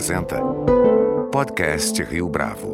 apresenta Podcast Rio Bravo.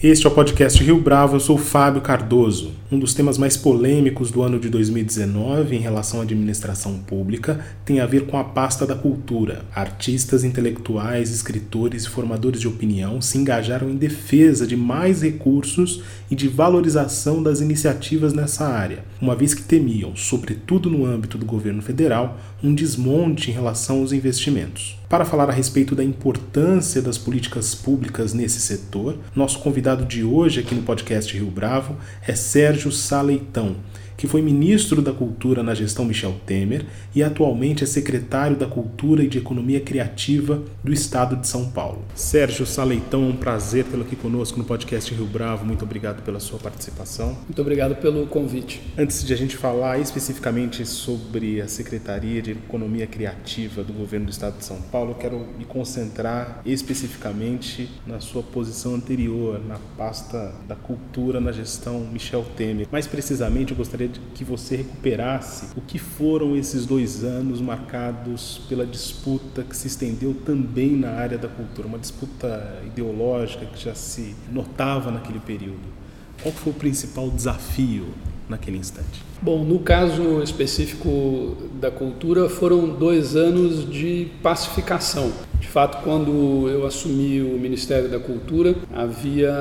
Este é o podcast Rio Bravo, eu sou Fábio Cardoso. Um dos temas mais polêmicos do ano de 2019 em relação à administração pública tem a ver com a pasta da cultura. Artistas, intelectuais, escritores e formadores de opinião se engajaram em defesa de mais recursos e de valorização das iniciativas nessa área, uma vez que temiam, sobretudo no âmbito do governo federal, um desmonte em relação aos investimentos. Para falar a respeito da importância das políticas públicas nesse setor, nosso convidado de hoje aqui no podcast Rio Bravo é Sérgio Saleitão que foi ministro da Cultura na gestão Michel Temer e atualmente é secretário da Cultura e de Economia Criativa do Estado de São Paulo. Sérgio Saleitão, é um prazer tê-lo aqui conosco no podcast Rio Bravo. Muito obrigado pela sua participação. Muito obrigado pelo convite. Antes de a gente falar especificamente sobre a Secretaria de Economia Criativa do governo do Estado de São Paulo, eu quero me concentrar especificamente na sua posição anterior, na pasta da Cultura na gestão Michel Temer. Mais precisamente, eu gostaria gostaria que você recuperasse o que foram esses dois anos marcados pela disputa que se estendeu também na área da cultura, uma disputa ideológica que já se notava naquele período. Qual foi o principal desafio naquele instante? Bom, no caso específico da cultura, foram dois anos de pacificação. De fato, quando eu assumi o Ministério da Cultura, havia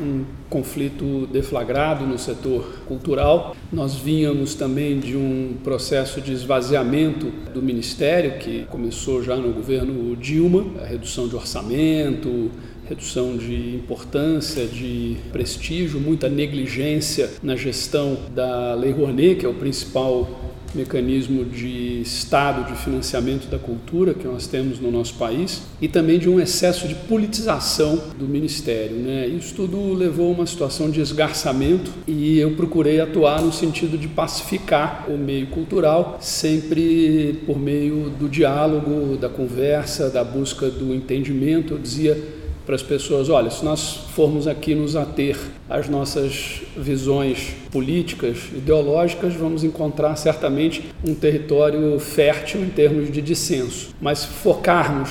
um conflito deflagrado no setor cultural. Nós vínhamos também de um processo de esvaziamento do Ministério, que começou já no governo Dilma, a redução de orçamento, redução de importância, de prestígio, muita negligência na gestão da Lei Rouanet, que é o principal mecanismo de Estado de financiamento da cultura que nós temos no nosso país e também de um excesso de politização do Ministério. Né? Isso tudo levou a uma situação de esgarçamento e eu procurei atuar no sentido de pacificar o meio cultural, sempre por meio do diálogo, da conversa, da busca do entendimento. Eu dizia para as pessoas: olha, se nós formos aqui nos ater às nossas visões políticas, ideológicas, vamos encontrar certamente um território fértil em termos de dissenso. Mas se focarmos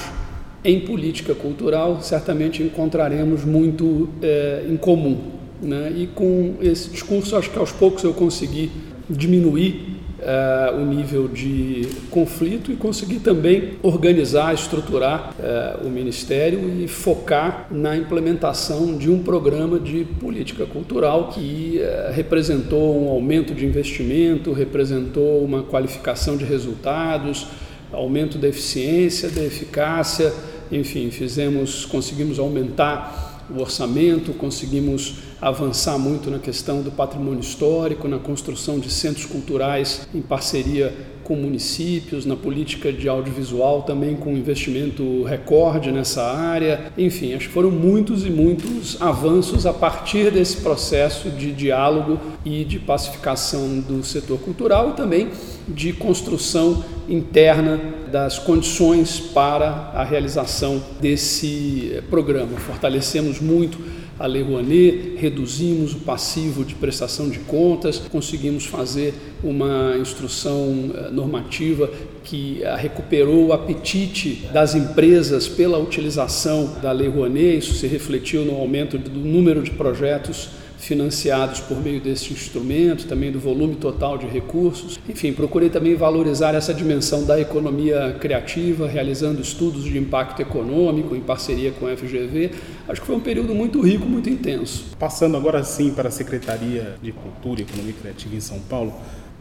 em política cultural, certamente encontraremos muito é, em comum. Né? E com esse discurso, acho que aos poucos eu consegui diminuir uh, o nível de conflito e conseguir também organizar, estruturar uh, o Ministério e focar na implementação de um programa de política cultural que uh, representou um aumento de investimento, representou uma qualificação de resultados, aumento da eficiência, da eficácia, enfim, fizemos, conseguimos aumentar o orçamento, conseguimos avançar muito na questão do patrimônio histórico, na construção de centros culturais em parceria com municípios, na política de audiovisual também com investimento recorde nessa área. Enfim, acho que foram muitos e muitos avanços a partir desse processo de diálogo e de pacificação do setor cultural e também de construção interna das condições para a realização desse programa. Fortalecemos muito a Lei Rouanet, reduzimos o passivo de prestação de contas, conseguimos fazer uma instrução eh, normativa que eh, recuperou o apetite das empresas pela utilização da Lei Rouanet, isso se refletiu no aumento do número de projetos financiados por meio desse instrumento, também do volume total de recursos. Enfim, procurei também valorizar essa dimensão da economia criativa, realizando estudos de impacto econômico em parceria com a FGV. Acho que foi um período muito rico, muito intenso. Passando agora sim para a Secretaria de Cultura e Economia Criativa em São Paulo,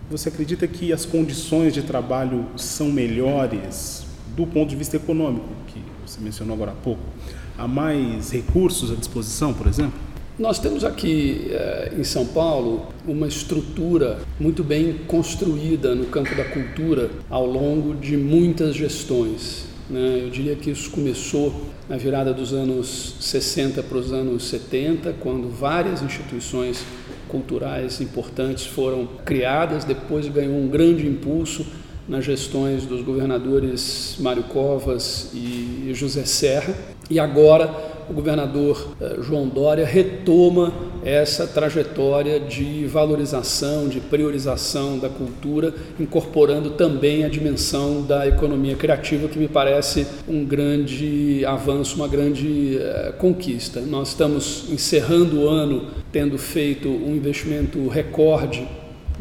você acredita que as condições de trabalho são melhores do ponto de vista econômico, que você mencionou agora há pouco? Há mais recursos à disposição, por exemplo? Nós temos aqui eh, em São Paulo uma estrutura muito bem construída no campo da cultura ao longo de muitas gestões. Né? Eu diria que isso começou na virada dos anos 60 para os anos 70, quando várias instituições culturais importantes foram criadas, depois ganhou um grande impulso nas gestões dos governadores Mário Covas e José Serra, e agora o governador eh, João Dória retoma essa trajetória de valorização, de priorização da cultura, incorporando também a dimensão da economia criativa, que me parece um grande avanço, uma grande uh, conquista. Nós estamos encerrando o ano tendo feito um investimento recorde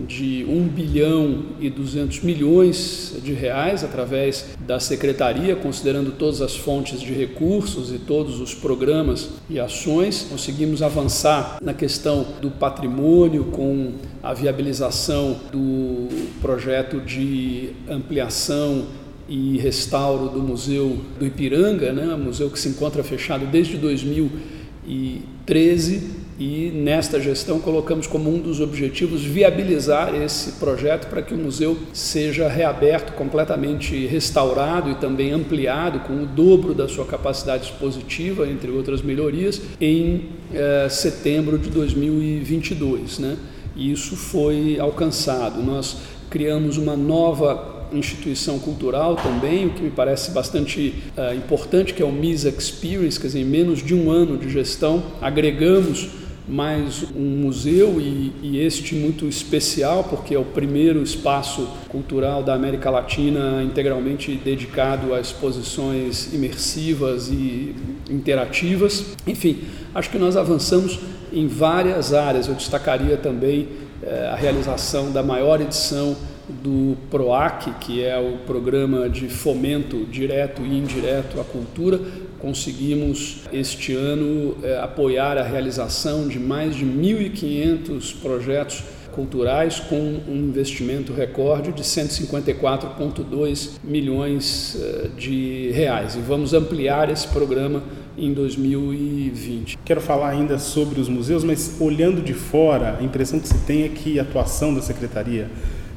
de 1 bilhão e 200 milhões de reais através da secretaria, considerando todas as fontes de recursos e todos os programas e ações. Conseguimos avançar na questão do patrimônio com a viabilização do projeto de ampliação e restauro do Museu do Ipiranga, né? museu que se encontra fechado desde 2013 e nesta gestão colocamos como um dos objetivos viabilizar esse projeto para que o museu seja reaberto, completamente restaurado e também ampliado com o dobro da sua capacidade expositiva, entre outras melhorias, em eh, setembro de 2022. Né? E isso foi alcançado. Nós criamos uma nova instituição cultural também, o que me parece bastante uh, importante, que é o MIS Experience, quer dizer, em menos de um ano de gestão, agregamos mais um museu e, e, este muito especial porque é o primeiro espaço cultural da América Latina integralmente dedicado a exposições imersivas e interativas. Enfim, acho que nós avançamos em várias áreas. Eu destacaria também eh, a realização da maior edição do PROAC, que é o programa de fomento direto e indireto à cultura, conseguimos este ano é, apoiar a realização de mais de 1.500 projetos culturais com um investimento recorde de 154,2 milhões eh, de reais. E vamos ampliar esse programa em 2020. Quero falar ainda sobre os museus, mas olhando de fora, a impressão que se tem é que a atuação da secretaria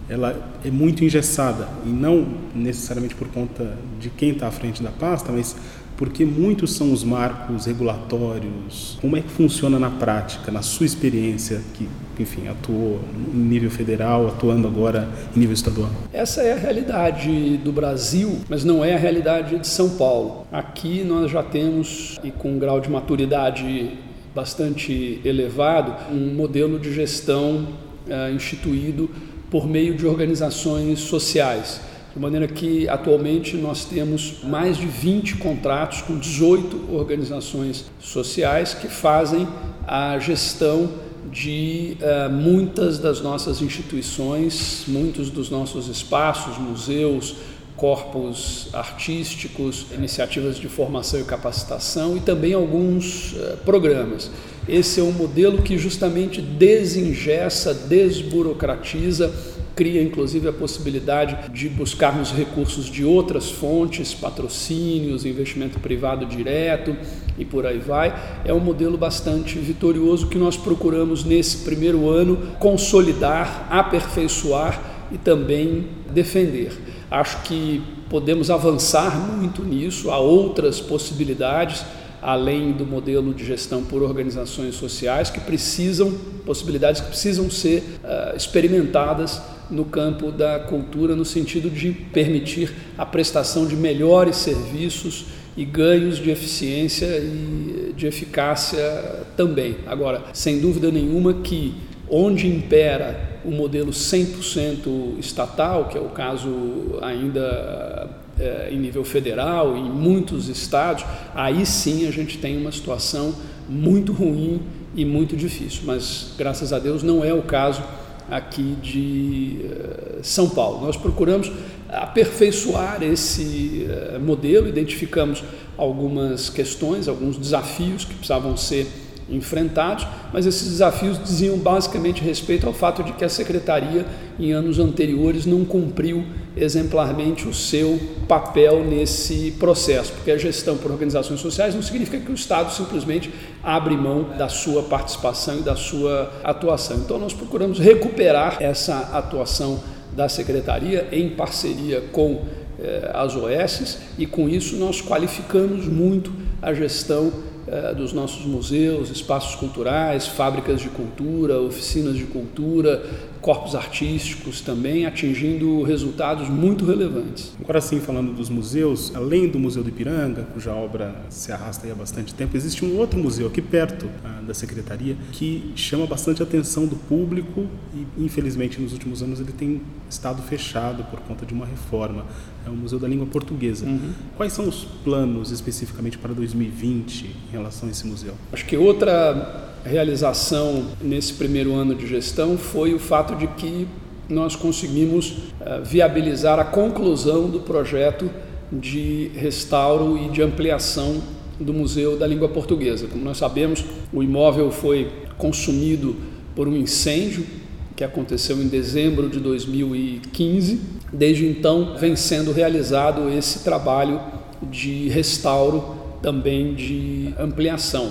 ela é muito engessada e não necessariamente por conta de quem está à frente da pasta, mas porque muitos são os marcos regulatórios. Como é que funciona na prática, na sua experiência, que, enfim, atuou em nível federal, atuando agora em nível estadual? Essa é a realidade do Brasil, mas não é a realidade de São Paulo. Aqui nós já temos, e com um grau de maturidade bastante elevado, um modelo de gestão é, instituído por meio de organizações sociais de maneira que atualmente nós temos mais de 20 contratos com 18 organizações sociais que fazem a gestão de uh, muitas das nossas instituições, muitos dos nossos espaços, museus, corpos artísticos, iniciativas de formação e capacitação e também alguns uh, programas. Esse é um modelo que justamente desengessa, desburocratiza cria inclusive a possibilidade de buscarmos recursos de outras fontes, patrocínios, investimento privado direto e por aí vai. É um modelo bastante vitorioso que nós procuramos nesse primeiro ano consolidar, aperfeiçoar e também defender. Acho que podemos avançar muito nisso, há outras possibilidades além do modelo de gestão por organizações sociais que precisam possibilidades que precisam ser uh, experimentadas no campo da cultura, no sentido de permitir a prestação de melhores serviços e ganhos de eficiência e de eficácia também. Agora, sem dúvida nenhuma que onde impera o modelo 100% estatal, que é o caso ainda é, em nível federal, em muitos estados, aí sim a gente tem uma situação muito ruim e muito difícil. Mas, graças a Deus, não é o caso aqui de eh, São Paulo. Nós procuramos aperfeiçoar esse eh, modelo, identificamos algumas questões, alguns desafios que precisavam ser enfrentados, mas esses desafios diziam basicamente respeito ao fato de que a secretaria em anos anteriores não cumpriu exemplarmente o seu papel nesse processo, porque a gestão por organizações sociais não significa que o Estado simplesmente abre mão da sua participação e da sua atuação. Então nós procuramos recuperar essa atuação da secretaria em parceria com eh, as OS e com isso nós qualificamos muito a gestão dos nossos museus, espaços culturais, fábricas de cultura, oficinas de cultura, corpos artísticos também, atingindo resultados muito relevantes. Agora sim, falando dos museus, além do Museu do Ipiranga, cuja obra se arrasta há bastante tempo, existe um outro museu aqui perto ah, da Secretaria que chama bastante a atenção do público e, infelizmente, nos últimos anos ele tem estado fechado por conta de uma reforma. É o Museu da Língua Portuguesa. Uhum. Quais são os planos especificamente para 2020 em relação a esse museu? Acho que outra realização nesse primeiro ano de gestão foi o fato de que nós conseguimos uh, viabilizar a conclusão do projeto de restauro e de ampliação do Museu da Língua Portuguesa. Como nós sabemos, o imóvel foi consumido por um incêndio que aconteceu em dezembro de 2015. Desde então, vem sendo realizado esse trabalho de restauro, também de ampliação.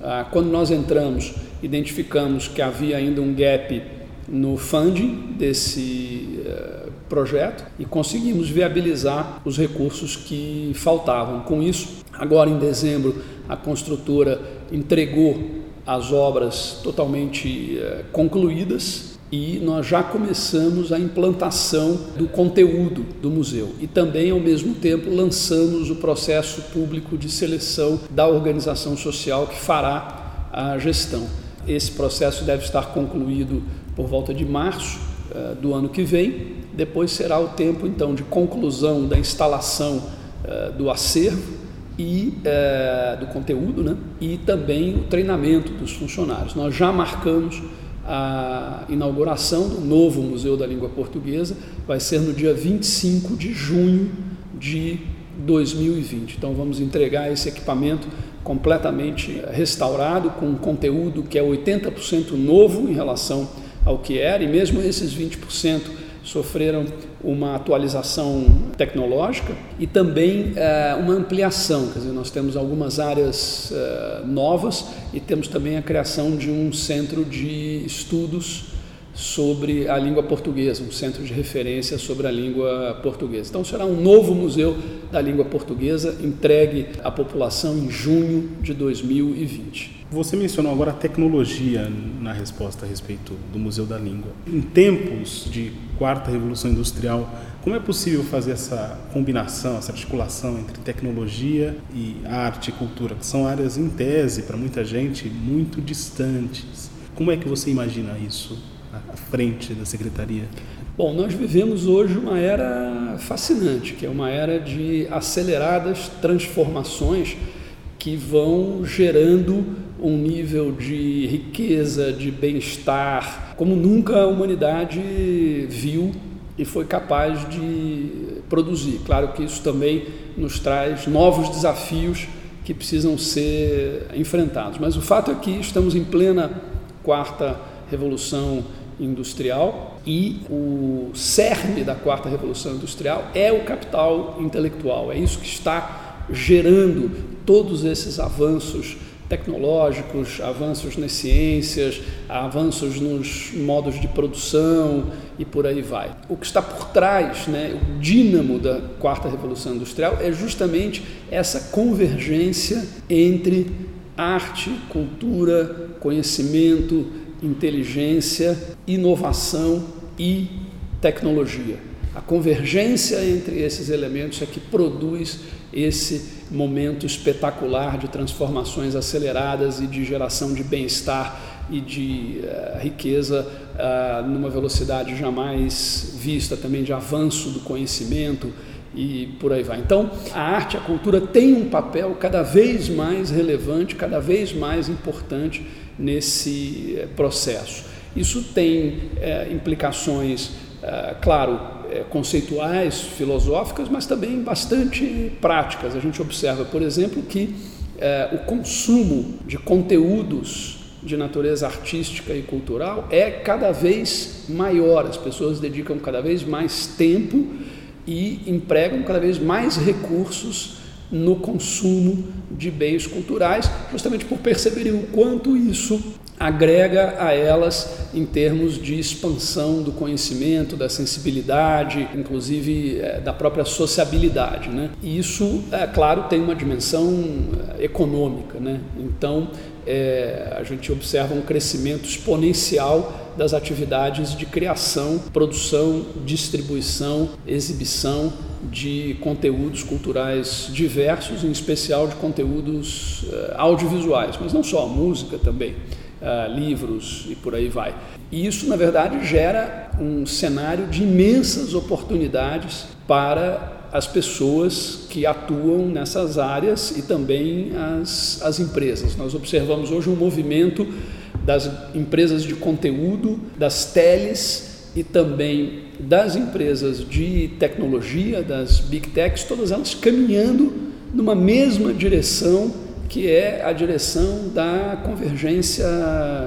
Ah, quando nós entramos, identificamos que havia ainda um gap no funding desse uh, projeto e conseguimos viabilizar os recursos que faltavam. Com isso, agora em dezembro, a construtora entregou as obras totalmente uh, concluídas e nós já começamos a implantação do conteúdo do museu e também ao mesmo tempo lançamos o processo público de seleção da organização social que fará a gestão. Esse processo deve estar concluído por volta de março uh, do ano que vem. Depois será o tempo então de conclusão da instalação uh, do acervo e uh, do conteúdo, né? E também o treinamento dos funcionários. Nós já marcamos a inauguração do novo Museu da Língua Portuguesa, vai ser no dia 25 de junho de 2020. Então vamos entregar esse equipamento completamente restaurado, com conteúdo que é 80% novo em relação ao que era, e mesmo esses 20% sofreram uma atualização tecnológica e também é, uma ampliação. Quer dizer, nós temos algumas áreas é, novas e temos também a criação de um centro de estudos sobre a língua portuguesa, um centro de referência sobre a língua portuguesa. Então será um novo museu da língua portuguesa entregue à população em junho de 2020. Você mencionou agora a tecnologia na resposta a respeito do Museu da Língua. Em tempos de quarta revolução industrial, como é possível fazer essa combinação, essa articulação entre tecnologia e arte e cultura, que são áreas em tese para muita gente muito distantes? Como é que você imagina isso à frente da secretaria? Bom, nós vivemos hoje uma era fascinante, que é uma era de aceleradas transformações que vão gerando um nível de riqueza, de bem-estar, como nunca a humanidade viu e foi capaz de produzir. Claro que isso também nos traz novos desafios que precisam ser enfrentados. Mas o fato é que estamos em plena quarta revolução industrial e o cerne da quarta revolução industrial é o capital intelectual. É isso que está gerando todos esses avanços tecnológicos, avanços nas ciências, avanços nos modos de produção e por aí vai. O que está por trás, né, o dínamo da quarta revolução industrial é justamente essa convergência entre arte, cultura, conhecimento, inteligência, inovação e tecnologia. A convergência entre esses elementos é que produz esse momento espetacular de transformações aceleradas e de geração de bem-estar e de uh, riqueza uh, numa velocidade jamais vista, também de avanço do conhecimento e por aí vai. Então, a arte, a cultura tem um papel cada vez mais relevante, cada vez mais importante nesse uh, processo. Isso tem implicações, claro, é, conceituais, filosóficas, mas também bastante práticas. A gente observa, por exemplo, que é, o consumo de conteúdos de natureza artística e cultural é cada vez maior. As pessoas dedicam cada vez mais tempo e empregam cada vez mais recursos no consumo de bens culturais, justamente por perceberem o quanto isso agrega a elas em termos de expansão do conhecimento, da sensibilidade, inclusive é, da própria sociabilidade. Né? E isso, é claro, tem uma dimensão eh, econômica. Né? Então, é, a gente observa um crescimento exponencial das atividades de criação, produção, distribuição, exibição de conteúdos culturais diversos, em especial de conteúdos uh, audiovisuais, mas não só, música também, uh, livros e por aí vai. E isso, na verdade, gera um cenário de imensas oportunidades para as pessoas que atuam nessas áreas e também as, as empresas. Nós observamos hoje um movimento das empresas de conteúdo, das teles e também das empresas de tecnologia, das big techs, todas elas caminhando numa mesma direção que é a direção da convergência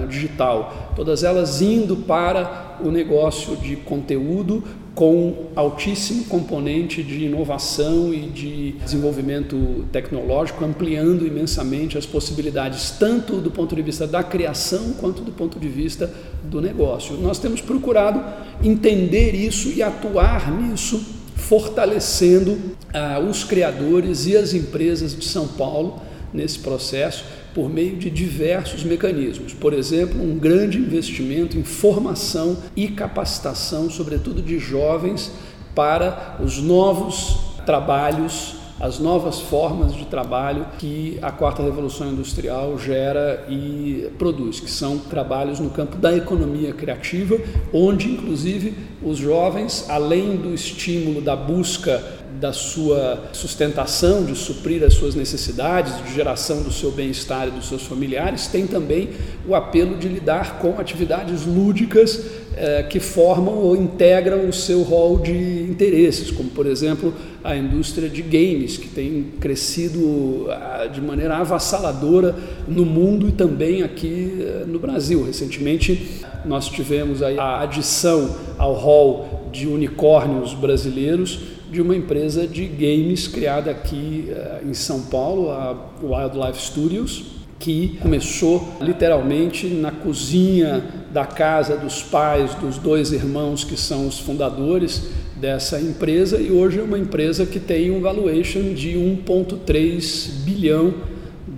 digital. Todas elas indo para o negócio de conteúdo com altíssimo componente de inovação e de desenvolvimento tecnológico, ampliando imensamente as possibilidades, tanto do ponto de vista da criação quanto do ponto de vista do negócio. Nós temos procurado entender isso e atuar nisso, fortalecendo ah, os criadores e as empresas de São Paulo nesse processo por meio de diversos mecanismos. Por exemplo, um grande investimento em formação e capacitação, sobretudo de jovens, para os novos trabalhos, as novas formas de trabalho que a quarta revolução industrial gera e produz, que são trabalhos no campo da economia criativa, onde inclusive os jovens, além do estímulo da busca da sua sustentação, de suprir as suas necessidades, de geração do seu bem-estar e dos seus familiares, tem também o apelo de lidar com atividades lúdicas eh, que formam ou integram o seu rol de interesses, como por exemplo a indústria de games, que tem crescido ah, de maneira avassaladora no mundo e também aqui eh, no Brasil. Recentemente nós tivemos a adição ao rol de unicórnios brasileiros de uma empresa de games criada aqui uh, em São Paulo, a Wildlife Studios, que começou literalmente na cozinha da casa dos pais dos dois irmãos que são os fundadores dessa empresa e hoje é uma empresa que tem um valuation de 1.3 bilhão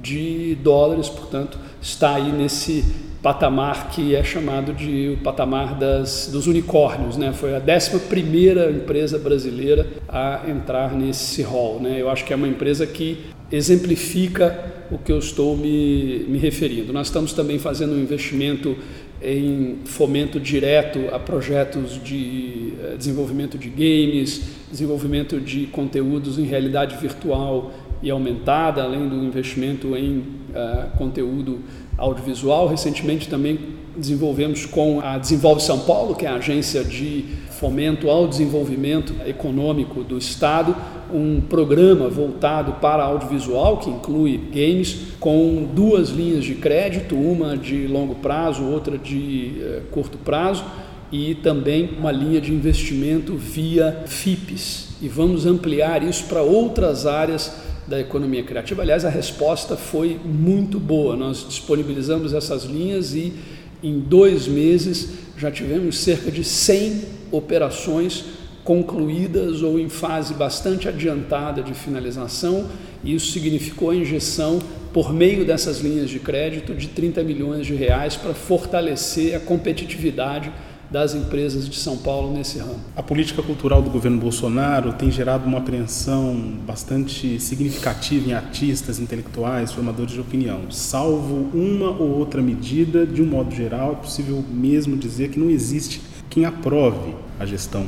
de dólares, portanto, está aí nesse patamar que é chamado de o patamar das, dos unicórnios. Né? Foi a 11 empresa brasileira a entrar nesse rol. Né? Eu acho que é uma empresa que exemplifica o que eu estou me, me referindo. Nós estamos também fazendo um investimento em fomento direto a projetos de eh, desenvolvimento de games, desenvolvimento de conteúdos em realidade virtual e aumentada, além do investimento em uh, conteúdo audiovisual. Recentemente também desenvolvemos com a Desenvolve São Paulo, que é a agência de fomento ao desenvolvimento econômico do Estado, um programa voltado para audiovisual, que inclui games, com duas linhas de crédito, uma de longo prazo, outra de eh, curto prazo, e também uma linha de investimento via FIPES. E vamos ampliar isso para outras áreas da economia criativa. Aliás, a resposta foi muito boa. Nós disponibilizamos essas linhas e em dois meses já tivemos cerca de 100 operações concluídas ou em fase bastante adiantada de finalização. E isso significou a injeção por meio dessas linhas de crédito de 30 milhões de reais para fortalecer a competitividade das empresas de São Paulo nesse ramo. A política cultural do governo Bolsonaro tem gerado uma apreensão bastante significativa em artistas, intelectuais, formadores de opinião. Salvo uma ou outra medida, de um modo geral, é possível mesmo dizer que não existe quem aprove a gestão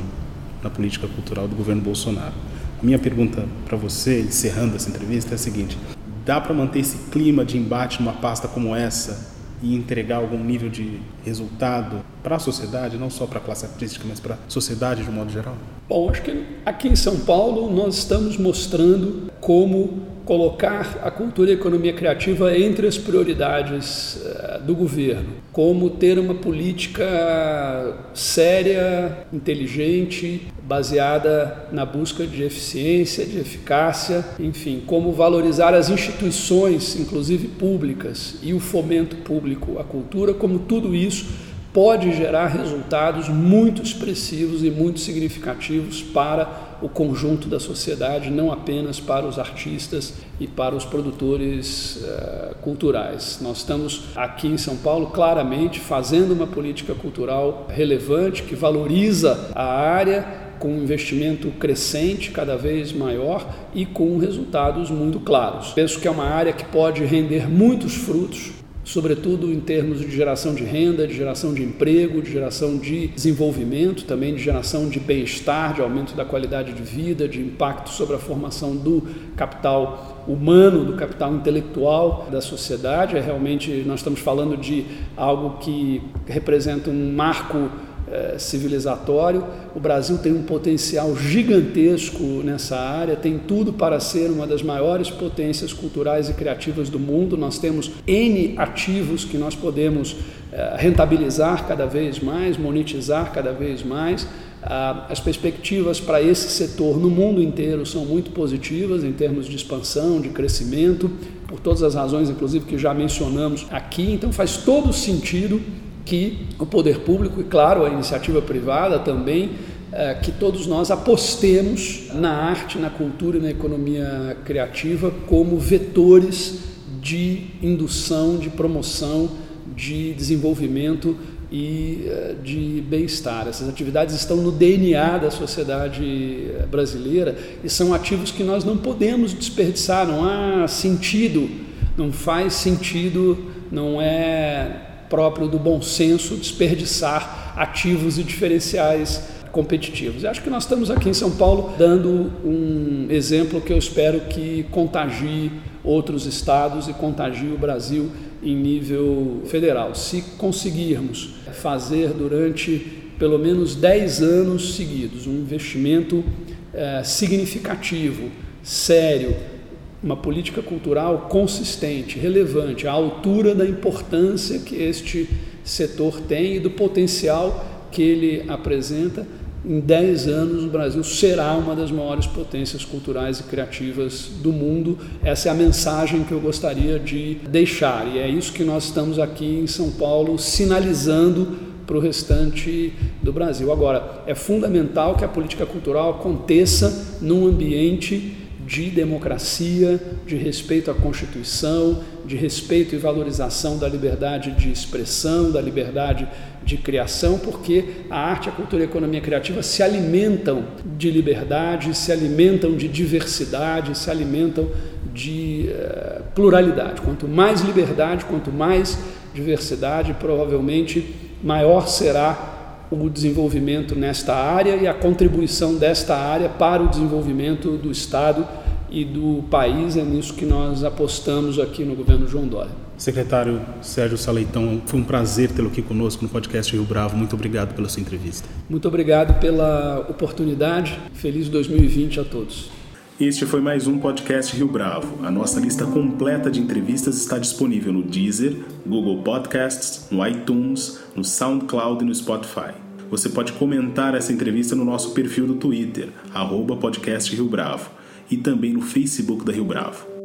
na política cultural do governo Bolsonaro. A minha pergunta para você, encerrando essa entrevista, é a seguinte: dá para manter esse clima de embate numa pasta como essa e entregar algum nível de resultado para a sociedade, não só para a classe artística, mas para a sociedade de um modo geral? Bom, acho que aqui em São Paulo nós estamos mostrando como colocar a cultura e a economia criativa entre as prioridades uh, do governo, como ter uma política séria, inteligente, baseada na busca de eficiência, de eficácia, enfim, como valorizar as instituições, inclusive públicas, e o fomento público à cultura, como tudo isso pode gerar resultados muito expressivos e muito significativos para o conjunto da sociedade, não apenas para os artistas e para os produtores uh, culturais. Nós estamos aqui em São Paulo claramente fazendo uma política cultural relevante que valoriza a área com um investimento crescente, cada vez maior e com resultados muito claros. Penso que é uma área que pode render muitos frutos sobretudo em termos de geração de renda, de geração de emprego, de geração de desenvolvimento, também de geração de bem-estar, de aumento da qualidade de vida, de impacto sobre a formação do capital humano, do capital intelectual da sociedade. É realmente nós estamos falando de algo que representa um marco é, civilizatório. O Brasil tem um potencial gigantesco nessa área, tem tudo para ser uma das maiores potências culturais e criativas do mundo. Nós temos N ativos que nós podemos é, rentabilizar cada vez mais, monetizar cada vez mais. Ah, as perspectivas para esse setor no mundo inteiro são muito positivas em termos de expansão, de crescimento, por todas as razões, inclusive, que já mencionamos aqui. Então, faz todo sentido que o poder público e, claro, a iniciativa privada também, é, que todos nós apostemos na arte, na cultura e na economia criativa como vetores de indução, de promoção, de desenvolvimento e é, de bem-estar. Essas atividades estão no DNA da sociedade é, brasileira e são ativos que nós não podemos desperdiçar, não há sentido, não faz sentido, não é próprio do bom senso desperdiçar ativos e diferenciais competitivos. Eu acho que nós estamos aqui em São Paulo dando um exemplo que eu espero que contagie outros estados e contagie o Brasil em nível federal. Se conseguirmos fazer durante pelo menos 10 anos seguidos um investimento é, significativo, sério, uma política cultural consistente, relevante, à altura da importância que este setor tem e do potencial que ele apresenta. Em 10 anos, o Brasil será uma das maiores potências culturais e criativas do mundo. Essa é a mensagem que eu gostaria de deixar, e é isso que nós estamos aqui em São Paulo sinalizando para o restante do Brasil. Agora, é fundamental que a política cultural aconteça num ambiente de democracia, de respeito à Constituição, de respeito e valorização da liberdade de expressão, da liberdade de criação, porque a arte, a cultura e a economia criativa se alimentam de liberdade, se alimentam de diversidade, se alimentam de uh, pluralidade. Quanto mais liberdade, quanto mais diversidade, provavelmente maior será o desenvolvimento nesta área e a contribuição desta área para o desenvolvimento do Estado e do país. É nisso que nós apostamos aqui no governo João Dória. Secretário Sérgio Saleitão, foi um prazer tê-lo aqui conosco no podcast Rio Bravo. Muito obrigado pela sua entrevista. Muito obrigado pela oportunidade. Feliz 2020 a todos. Este foi mais um podcast Rio Bravo. A nossa lista completa de entrevistas está disponível no Deezer, Google Podcasts, no iTunes, no SoundCloud e no Spotify. Você pode comentar essa entrevista no nosso perfil do Twitter, arroba podcast Rio Bravo, e também no Facebook da Rio Bravo.